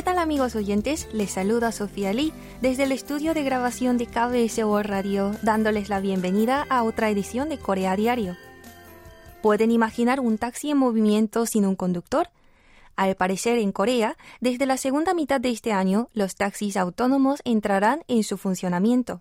¿Qué tal amigos oyentes? Les saluda Sofía Lee desde el estudio de grabación de KBS World Radio, dándoles la bienvenida a otra edición de Corea Diario. ¿Pueden imaginar un taxi en movimiento sin un conductor? Al parecer, en Corea, desde la segunda mitad de este año, los taxis autónomos entrarán en su funcionamiento.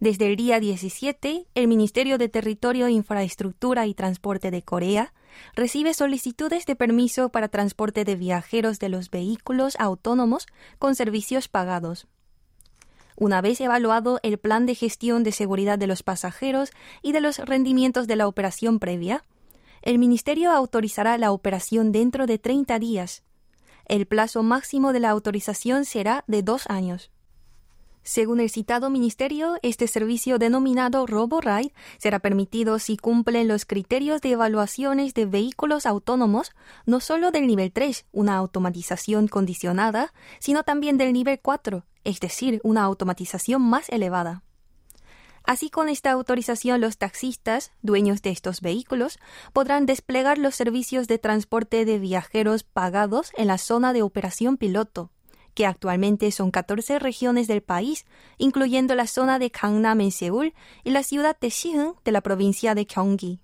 Desde el día 17, el Ministerio de Territorio, Infraestructura y Transporte de Corea recibe solicitudes de permiso para transporte de viajeros de los vehículos autónomos con servicios pagados. Una vez evaluado el plan de gestión de seguridad de los pasajeros y de los rendimientos de la operación previa, el Ministerio autorizará la operación dentro de 30 días. El plazo máximo de la autorización será de dos años. Según el citado ministerio, este servicio denominado RoboRide será permitido si cumplen los criterios de evaluaciones de vehículos autónomos, no solo del nivel 3, una automatización condicionada, sino también del nivel 4, es decir, una automatización más elevada. Así con esta autorización los taxistas, dueños de estos vehículos, podrán desplegar los servicios de transporte de viajeros pagados en la zona de operación piloto que actualmente son 14 regiones del país, incluyendo la zona de Gangnam en Seúl y la ciudad de Siheung de la provincia de Gyeonggi.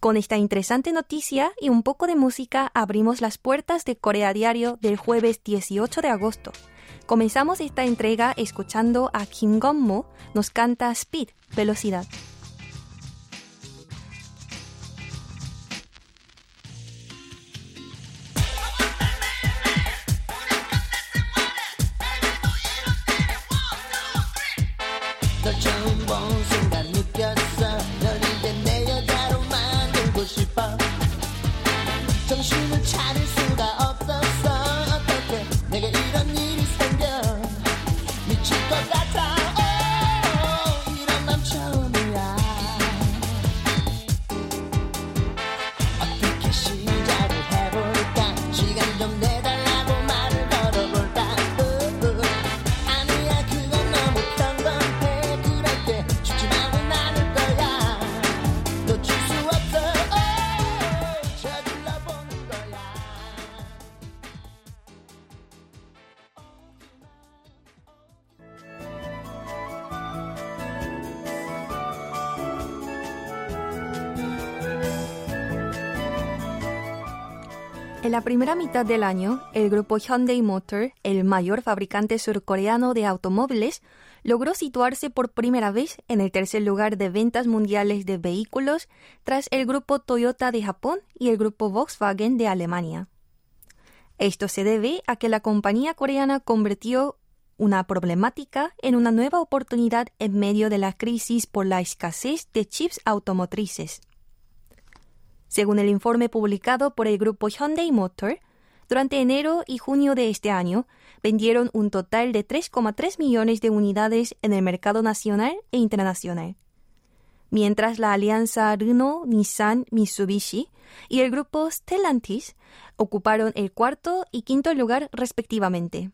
Con esta interesante noticia y un poco de música abrimos las puertas de Corea Diario del jueves 18 de agosto. Comenzamos esta entrega escuchando a Kim Gonmo nos canta Speed, velocidad. En la primera mitad del año, el grupo Hyundai Motor, el mayor fabricante surcoreano de automóviles, logró situarse por primera vez en el tercer lugar de ventas mundiales de vehículos tras el grupo Toyota de Japón y el grupo Volkswagen de Alemania. Esto se debe a que la compañía coreana convirtió una problemática en una nueva oportunidad en medio de la crisis por la escasez de chips automotrices. Según el informe publicado por el grupo Hyundai Motor, durante enero y junio de este año vendieron un total de 3,3 millones de unidades en el mercado nacional e internacional. Mientras la alianza Renault, Nissan, Mitsubishi y el grupo Stellantis ocuparon el cuarto y quinto lugar respectivamente.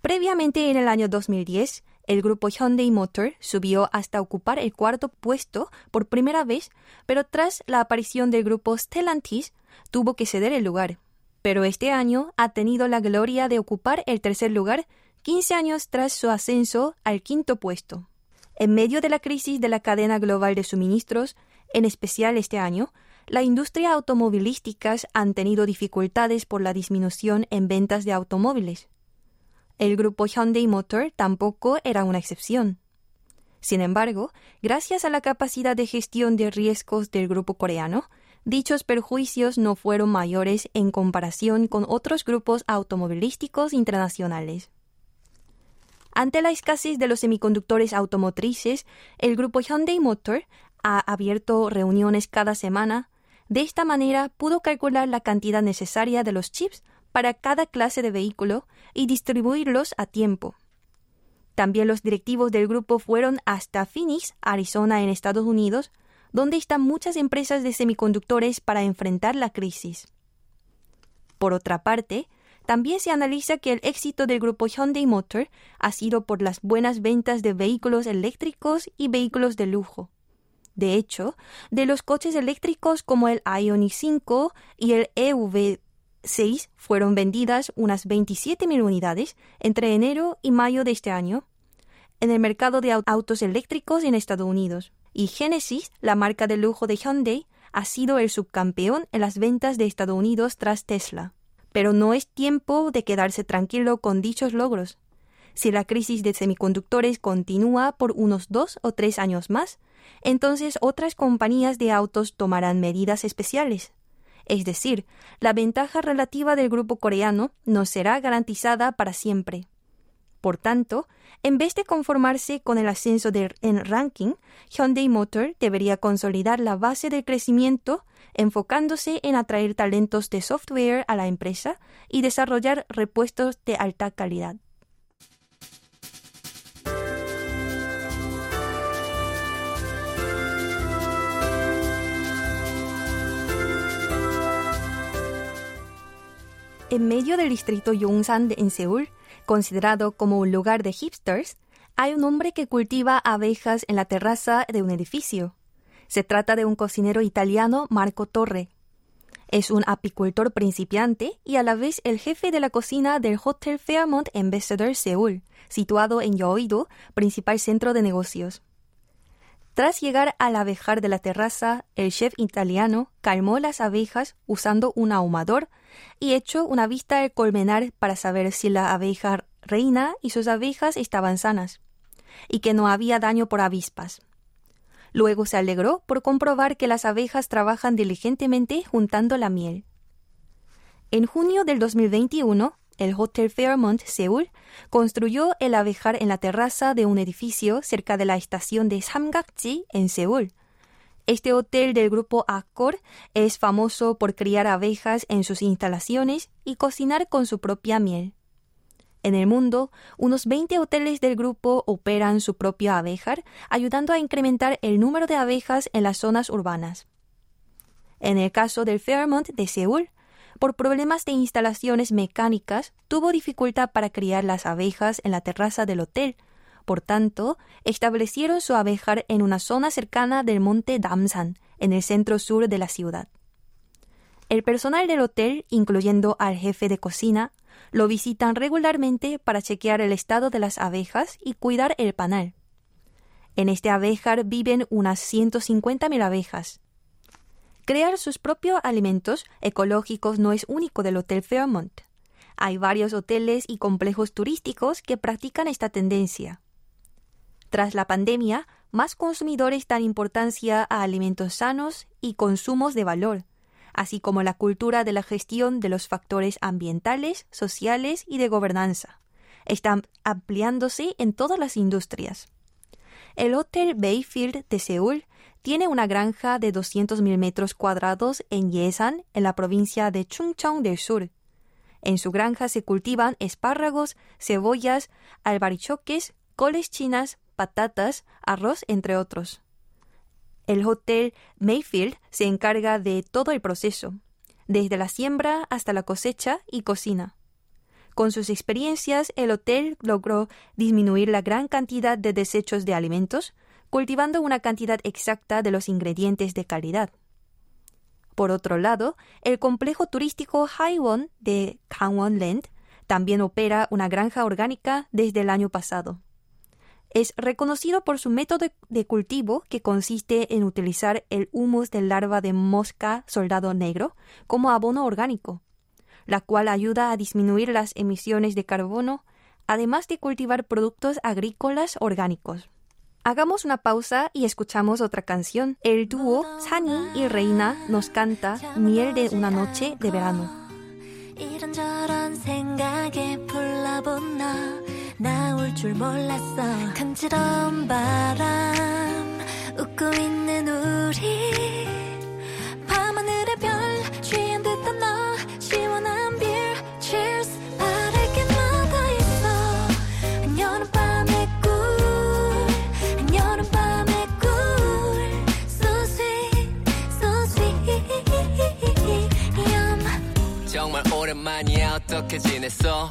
Previamente en el año 2010, el grupo Hyundai Motor subió hasta ocupar el cuarto puesto por primera vez, pero tras la aparición del grupo Stellantis tuvo que ceder el lugar. Pero este año ha tenido la gloria de ocupar el tercer lugar 15 años tras su ascenso al quinto puesto. En medio de la crisis de la cadena global de suministros, en especial este año, la industria automovilística han tenido dificultades por la disminución en ventas de automóviles. El grupo Hyundai Motor tampoco era una excepción. Sin embargo, gracias a la capacidad de gestión de riesgos del grupo coreano, dichos perjuicios no fueron mayores en comparación con otros grupos automovilísticos internacionales. Ante la escasez de los semiconductores automotrices, el grupo Hyundai Motor ha abierto reuniones cada semana. De esta manera pudo calcular la cantidad necesaria de los chips para cada clase de vehículo y distribuirlos a tiempo. También los directivos del grupo fueron hasta Phoenix, Arizona, en Estados Unidos, donde están muchas empresas de semiconductores para enfrentar la crisis. Por otra parte, también se analiza que el éxito del grupo Hyundai Motor ha sido por las buenas ventas de vehículos eléctricos y vehículos de lujo. De hecho, de los coches eléctricos como el Ioniq 5 y el EV 6 fueron vendidas unas 27.000 unidades entre enero y mayo de este año en el mercado de autos eléctricos en Estados Unidos. Y Genesis, la marca de lujo de Hyundai, ha sido el subcampeón en las ventas de Estados Unidos tras Tesla. Pero no es tiempo de quedarse tranquilo con dichos logros. Si la crisis de semiconductores continúa por unos dos o tres años más, entonces otras compañías de autos tomarán medidas especiales. Es decir, la ventaja relativa del grupo coreano no será garantizada para siempre. Por tanto, en vez de conformarse con el ascenso del en ranking, Hyundai Motor debería consolidar la base del crecimiento enfocándose en atraer talentos de software a la empresa y desarrollar repuestos de alta calidad. En medio del distrito Yongsan en Seúl, considerado como un lugar de hipsters, hay un hombre que cultiva abejas en la terraza de un edificio. Se trata de un cocinero italiano, Marco Torre. Es un apicultor principiante y a la vez el jefe de la cocina del Hotel Fairmont Ambassador Seúl, situado en Yeouido, principal centro de negocios. Tras llegar al abejar de la terraza, el chef italiano calmó las abejas usando un ahumador y echó una vista al colmenar para saber si la abeja reina y sus abejas estaban sanas y que no había daño por avispas. Luego se alegró por comprobar que las abejas trabajan diligentemente juntando la miel. En junio del 2021, el Hotel Fairmont Seúl construyó el abejar en la terraza de un edificio cerca de la estación de Samgakji en Seúl. Este hotel del grupo Accor es famoso por criar abejas en sus instalaciones y cocinar con su propia miel. En el mundo, unos 20 hoteles del grupo operan su propio abejar, ayudando a incrementar el número de abejas en las zonas urbanas. En el caso del Fairmont de Seúl, por problemas de instalaciones mecánicas, tuvo dificultad para criar las abejas en la terraza del hotel. Por tanto, establecieron su abejar en una zona cercana del monte Damsan, en el centro sur de la ciudad. El personal del hotel, incluyendo al jefe de cocina, lo visitan regularmente para chequear el estado de las abejas y cuidar el panal. En este abejar viven unas 150.000 abejas. Crear sus propios alimentos ecológicos no es único del Hotel Fairmont. Hay varios hoteles y complejos turísticos que practican esta tendencia. Tras la pandemia, más consumidores dan importancia a alimentos sanos y consumos de valor, así como la cultura de la gestión de los factores ambientales, sociales y de gobernanza. Están ampliándose en todas las industrias. El Hotel Bayfield de Seúl tiene una granja de 200.000 metros cuadrados en Yesan, en la provincia de Chungcheong del Sur. En su granja se cultivan espárragos, cebollas, albarichoques, coles chinas, patatas, arroz, entre otros. El Hotel Mayfield se encarga de todo el proceso, desde la siembra hasta la cosecha y cocina. Con sus experiencias, el hotel logró disminuir la gran cantidad de desechos de alimentos, cultivando una cantidad exacta de los ingredientes de calidad. Por otro lado, el complejo turístico Haiwon de Gangwon Land también opera una granja orgánica desde el año pasado. Es reconocido por su método de cultivo que consiste en utilizar el humus de larva de mosca soldado negro como abono orgánico, la cual ayuda a disminuir las emisiones de carbono, además de cultivar productos agrícolas orgánicos. Hagamos una pausa y escuchamos otra canción. El dúo Sani y Reina nos canta Miel de una noche de verano. 나올 줄 몰랐어. 간지러운 바람 웃고 있는 우리. 밤하늘의 별 취한 듯한 너 시원한 빌 Cheers. 바랄게 마다 있어? 한 여름밤의 꿀한 여름밤의 꿀. So sweet so sweet. 정말 오랜만이야. 어떻게 지냈어?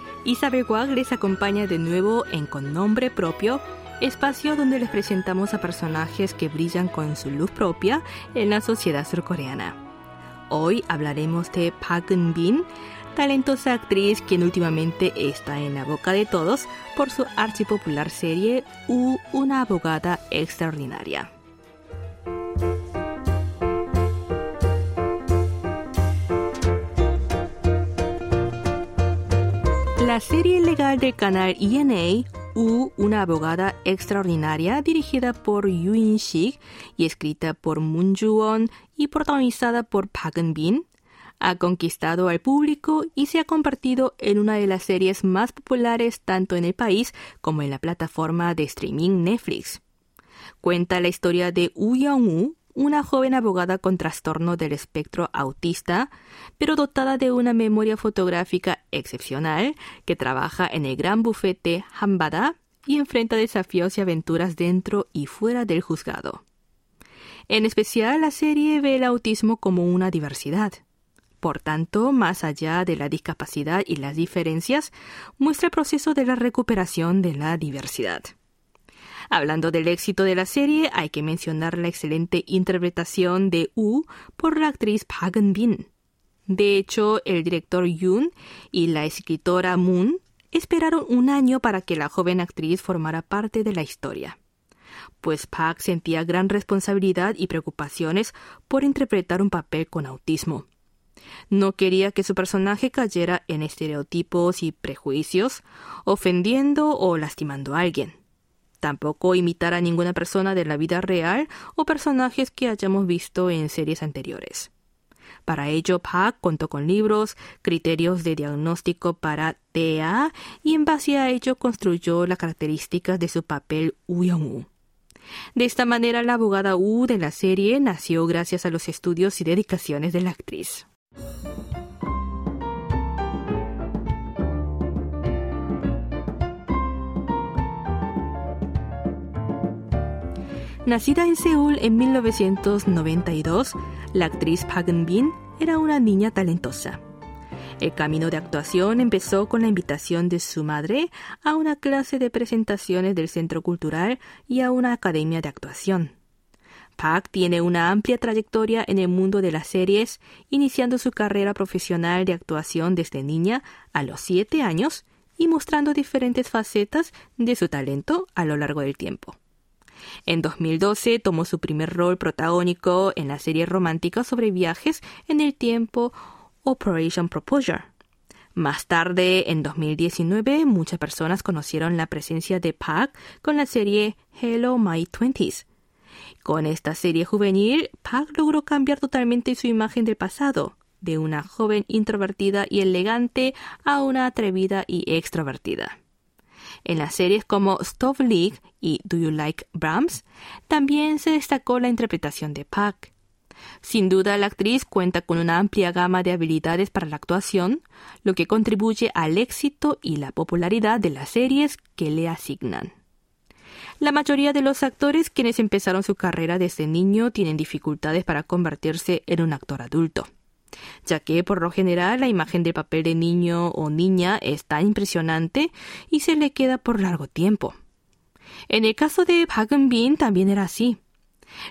Isabel Guag les acompaña de nuevo en Con nombre propio, espacio donde les presentamos a personajes que brillan con su luz propia en la sociedad surcoreana. Hoy hablaremos de Park Eun-bin, talentosa actriz quien últimamente está en la boca de todos por su archipopular serie U, una abogada extraordinaria. La serie legal del canal ENA, U, una abogada extraordinaria, dirigida por Yoo In-sik y escrita por Moon Ju-won y protagonizada por Park Eun-bin, ha conquistado al público y se ha convertido en una de las series más populares tanto en el país como en la plataforma de streaming Netflix. Cuenta la historia de Woo Young-woo, una joven abogada con trastorno del espectro autista, pero dotada de una memoria fotográfica excepcional, que trabaja en el gran bufete Hambada y enfrenta desafíos y aventuras dentro y fuera del juzgado. En especial, la serie ve el autismo como una diversidad. Por tanto, más allá de la discapacidad y las diferencias, muestra el proceso de la recuperación de la diversidad. Hablando del éxito de la serie, hay que mencionar la excelente interpretación de U por la actriz Park Eun-bin. De hecho, el director Yoon y la escritora Moon esperaron un año para que la joven actriz formara parte de la historia, pues Park sentía gran responsabilidad y preocupaciones por interpretar un papel con autismo. No quería que su personaje cayera en estereotipos y prejuicios, ofendiendo o lastimando a alguien. Tampoco imitar a ninguna persona de la vida real o personajes que hayamos visto en series anteriores. Para ello, Park contó con libros, criterios de diagnóstico para TEA y en base a ello construyó las características de su papel Young-woo. De esta manera, la abogada U de la serie nació gracias a los estudios y dedicaciones de la actriz. Nacida en Seúl en 1992, la actriz Park Eun-bin era una niña talentosa. El camino de actuación empezó con la invitación de su madre a una clase de presentaciones del Centro Cultural y a una academia de actuación. Park tiene una amplia trayectoria en el mundo de las series, iniciando su carrera profesional de actuación desde niña a los siete años y mostrando diferentes facetas de su talento a lo largo del tiempo. En 2012 tomó su primer rol protagónico en la serie romántica sobre viajes en el tiempo Operation Proposure. Más tarde, en 2019, muchas personas conocieron la presencia de Park con la serie Hello My Twenties. Con esta serie juvenil, Park logró cambiar totalmente su imagen del pasado, de una joven introvertida y elegante a una atrevida y extrovertida. En las series como Stop League y Do You Like Brahms, también se destacó la interpretación de Park. Sin duda, la actriz cuenta con una amplia gama de habilidades para la actuación, lo que contribuye al éxito y la popularidad de las series que le asignan. La mayoría de los actores quienes empezaron su carrera desde niño tienen dificultades para convertirse en un actor adulto ya que por lo general la imagen del papel de niño o niña es tan impresionante y se le queda por largo tiempo. En el caso de Park Eun-bin también era así.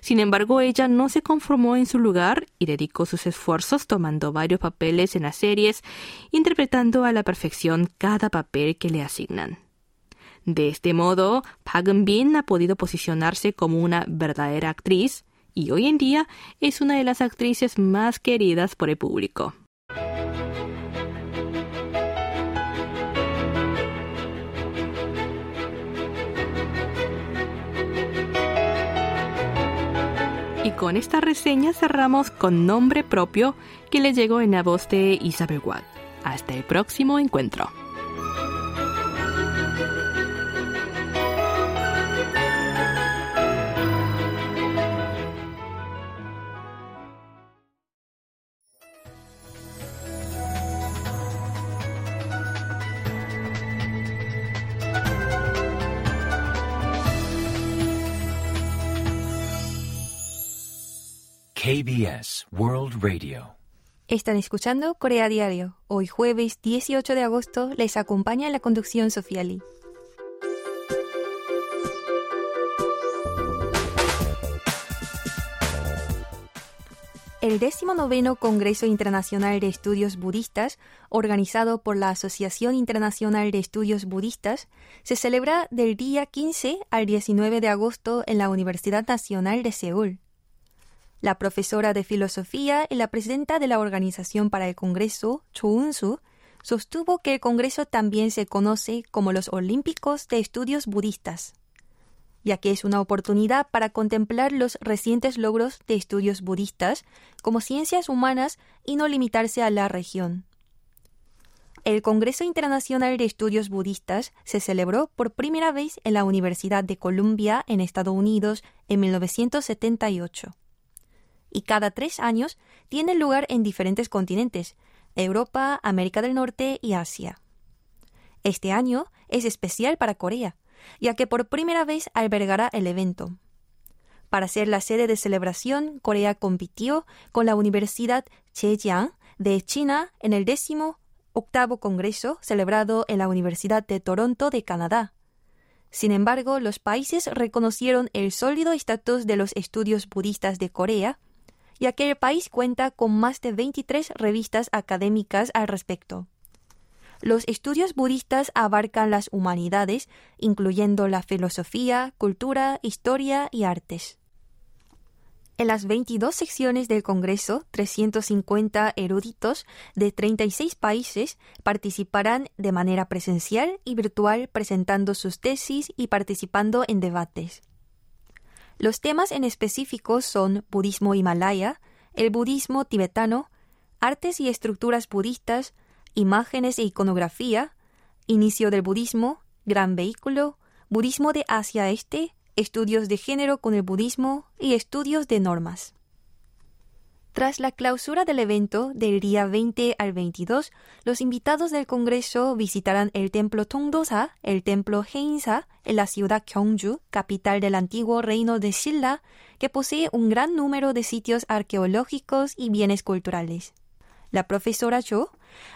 Sin embargo, ella no se conformó en su lugar y dedicó sus esfuerzos tomando varios papeles en las series, interpretando a la perfección cada papel que le asignan. De este modo, Park Eun-bin ha podido posicionarse como una verdadera actriz, y hoy en día es una de las actrices más queridas por el público. Y con esta reseña cerramos con nombre propio que le llegó en la voz de Isabel Watt. Hasta el próximo encuentro. KBS World Radio. Están escuchando Corea Diario. Hoy jueves 18 de agosto les acompaña la conducción Sofía Lee. El 19 Congreso Internacional de Estudios Budistas, organizado por la Asociación Internacional de Estudios Budistas, se celebra del día 15 al 19 de agosto en la Universidad Nacional de Seúl. La profesora de filosofía y la presidenta de la Organización para el Congreso, Cho sostuvo que el Congreso también se conoce como los Olímpicos de Estudios Budistas ya que es una oportunidad para contemplar los recientes logros de estudios budistas como ciencias humanas y no limitarse a la región. El Congreso Internacional de Estudios Budistas se celebró por primera vez en la Universidad de Columbia en Estados Unidos en 1978. Y cada tres años tiene lugar en diferentes continentes, Europa, América del Norte y Asia. Este año es especial para Corea, ya que por primera vez albergará el evento. Para ser la sede de celebración, Corea compitió con la Universidad Zhejiang de China en el décimo octavo congreso celebrado en la Universidad de Toronto de Canadá. Sin embargo, los países reconocieron el sólido estatus de los estudios budistas de Corea, ya que el país cuenta con más de 23 revistas académicas al respecto. Los estudios budistas abarcan las humanidades, incluyendo la filosofía, cultura, historia y artes. En las 22 secciones del Congreso, 350 eruditos de 36 países participarán de manera presencial y virtual presentando sus tesis y participando en debates. Los temas en específico son budismo himalaya, el budismo tibetano, artes y estructuras budistas, imágenes e iconografía, inicio del budismo, gran vehículo, budismo de Asia Este, estudios de género con el budismo y estudios de normas. Tras la clausura del evento del día 20 al 22, los invitados del Congreso visitarán el templo Tongdosa, el templo Heinsa, en la ciudad Gyeongju, capital del antiguo reino de Silla, que posee un gran número de sitios arqueológicos y bienes culturales. La profesora Cho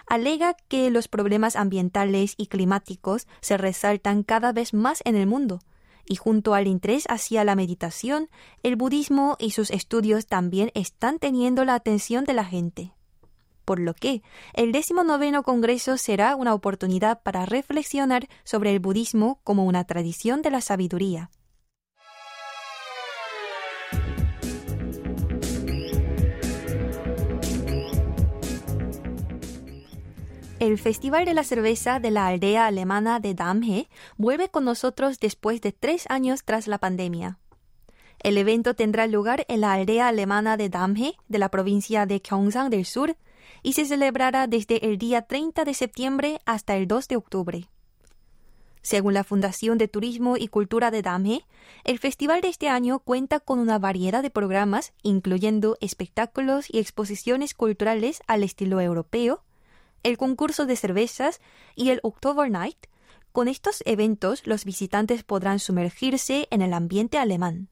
alega que los problemas ambientales y climáticos se resaltan cada vez más en el mundo, y junto al interés hacia la meditación, el budismo y sus estudios también están teniendo la atención de la gente. Por lo que el noveno Congreso será una oportunidad para reflexionar sobre el budismo como una tradición de la sabiduría. El Festival de la Cerveza de la aldea alemana de Damhe vuelve con nosotros después de tres años tras la pandemia. El evento tendrá lugar en la aldea alemana de Damhe de la provincia de Gyeongsang del Sur y se celebrará desde el día 30 de septiembre hasta el 2 de octubre. Según la Fundación de Turismo y Cultura de Damhe, el festival de este año cuenta con una variedad de programas, incluyendo espectáculos y exposiciones culturales al estilo europeo, el concurso de cervezas y el October Night. Con estos eventos los visitantes podrán sumergirse en el ambiente alemán.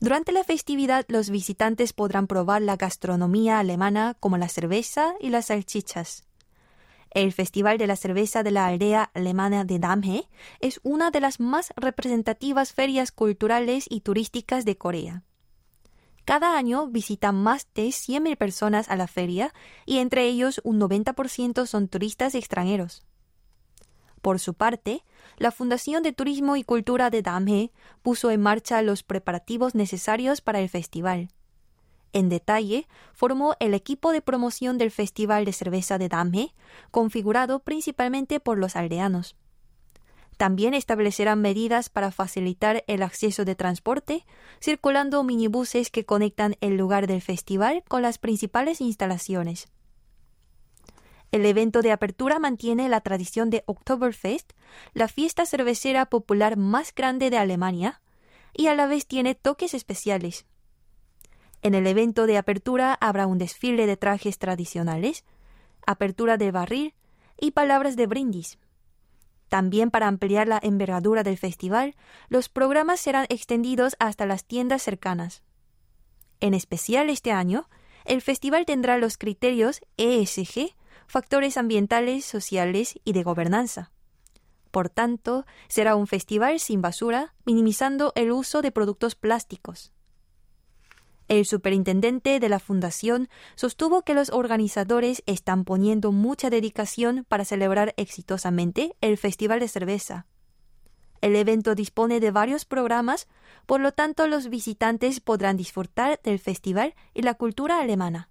Durante la festividad los visitantes podrán probar la gastronomía alemana como la cerveza y las salchichas. El Festival de la Cerveza de la Aldea Alemana de Damhe es una de las más representativas ferias culturales y turísticas de Corea. Cada año visitan más de 100.000 personas a la feria y entre ellos un 90% son turistas extranjeros. Por su parte, la Fundación de Turismo y Cultura de Damhe puso en marcha los preparativos necesarios para el festival. En detalle, formó el equipo de promoción del Festival de Cerveza de Damhe, configurado principalmente por los aldeanos. También establecerán medidas para facilitar el acceso de transporte, circulando minibuses que conectan el lugar del festival con las principales instalaciones. El evento de apertura mantiene la tradición de Oktoberfest, la fiesta cervecera popular más grande de Alemania, y a la vez tiene toques especiales. En el evento de apertura habrá un desfile de trajes tradicionales, apertura de barril y palabras de brindis. También para ampliar la envergadura del festival, los programas serán extendidos hasta las tiendas cercanas. En especial este año, el festival tendrá los criterios ESG, factores ambientales, sociales y de gobernanza. Por tanto, será un festival sin basura, minimizando el uso de productos plásticos. El superintendente de la fundación sostuvo que los organizadores están poniendo mucha dedicación para celebrar exitosamente el Festival de Cerveza. El evento dispone de varios programas, por lo tanto los visitantes podrán disfrutar del festival y la cultura alemana.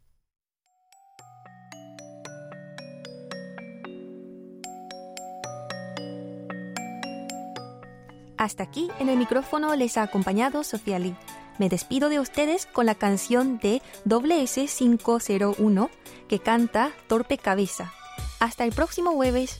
Hasta aquí en el micrófono les ha acompañado Sofía Lee. Me despido de ustedes con la canción de WS501 que canta Torpe Cabeza. Hasta el próximo jueves.